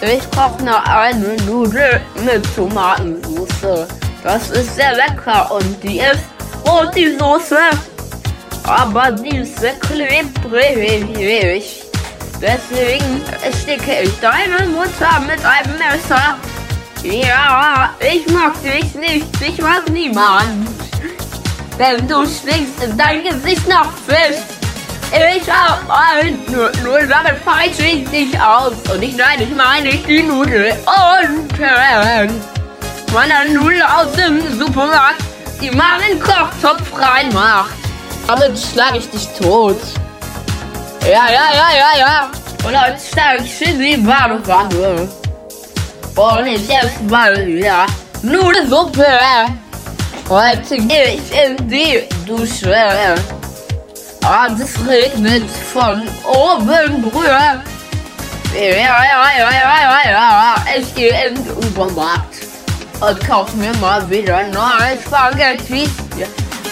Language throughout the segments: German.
Ich brauche noch eine Nudel mit Tomatensauce. Das ist sehr lecker und die ist rot, die Soße. Aber die ist sehr klebrig. Deswegen sticke ich deine Mutter mit einem Messer. Ja, ich mag dich nicht. Ich mag niemand. Denn du in dein Gesicht nach Fisch. Ich hab ein, nur, nur damit peitsche ich dich aus. Und ich nein, ich meine die Nudel. Und äh, meine Nudel aus dem Supermarkt, die man in den Kochtopf reinmacht. Damit schlage ich dich tot. Ja, ja, ja, ja, ja. Und dann steige ich in die Badewanne. Und ich esse mal wieder Nudelsuppe. Heute gehe ich in die Dusche. Und es regnet von oben rüber. Ja, ja, ja, ja, ja, ja. Ich gehe in den Supermarkt und kaufe mir mal wieder neue Spaghetti.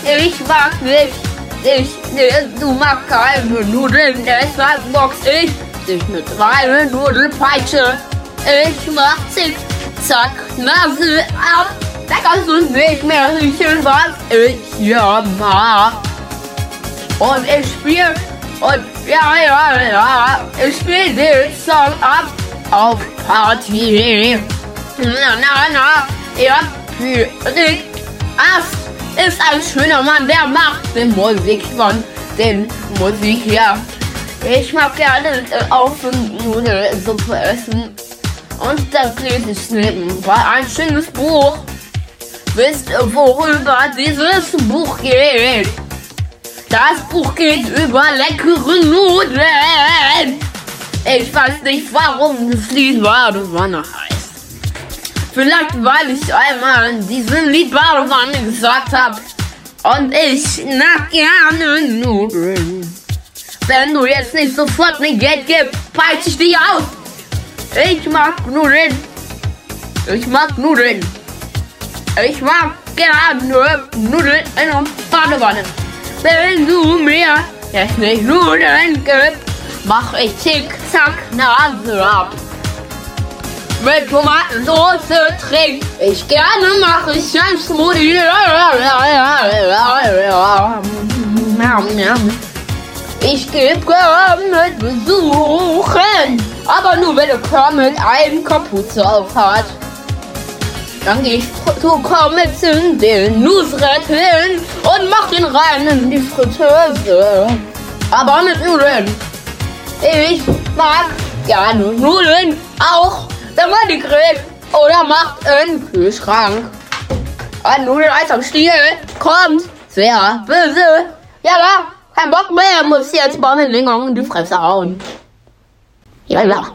Ich mag nicht, ich, du magst keine Nudeln, deshalb box ich dich mit reiner Nudelpeitsche. Ich mach zick, zack, Nase ab. Da kannst du nicht mehr riechen, was ich hier mach. Und ich spiel und ja, ja, ja, ich spiel den Song ab auf Party. Na, na, na, ja, Physik. Ast ist ein schöner Mann, der macht die Musik von den Musik, ja. Ich mag gerne äh, auf Nudelsuppe essen. Und das lese ich nebenbei ein schönes Buch. Wisst ihr, worüber dieses Buch geht? Das Buch geht über leckere Nudeln. Ich weiß nicht, warum das Lied Badewanne heißt. Vielleicht, weil ich einmal in diesem Lied Badewanne gesagt habe. Und ich mag gerne Nudeln. Wenn du jetzt nicht sofort mir Geld gibst, peitsche ich dich aus. Ich mag Nudeln. Ich mag Nudeln. Ich mag gerne Nudeln in der Badewanne. Wenn du mir jetzt nicht Nudeln gibst, mach ich zick-zack Nase ab. Mit Tomatensauce trink ich gerne, mach ich ein Smoothie. Ich gebe Kermit besuchen, aber nur wenn Kermit eine Kapuze auf hat. Dann gehe ich zu Kermit in den Nusret hin und mach den rein in die Fritteuse. Aber mit Nudeln. Ich mag gerne Nudeln, auch wenn man die grillt oder macht im Kühlschrank. Ein Nudeleis am Stiel kommt sehr böse. Ja, da. Kein Bock mehr, muss jetzt Bommelingong in die Fresse hauen. Ja, ja.